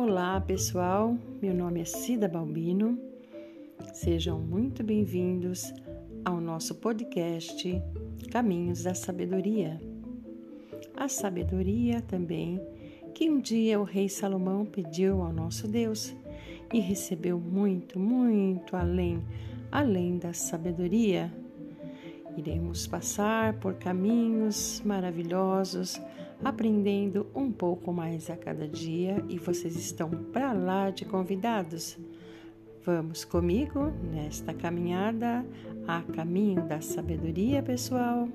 Olá, pessoal. Meu nome é Cida Balbino. Sejam muito bem-vindos ao nosso podcast Caminhos da Sabedoria. A sabedoria também que um dia o rei Salomão pediu ao nosso Deus e recebeu muito, muito além, além da sabedoria. Iremos passar por caminhos maravilhosos aprendendo um pouco mais a cada dia e vocês estão para lá de convidados. Vamos comigo nesta caminhada a caminho da sabedoria, pessoal?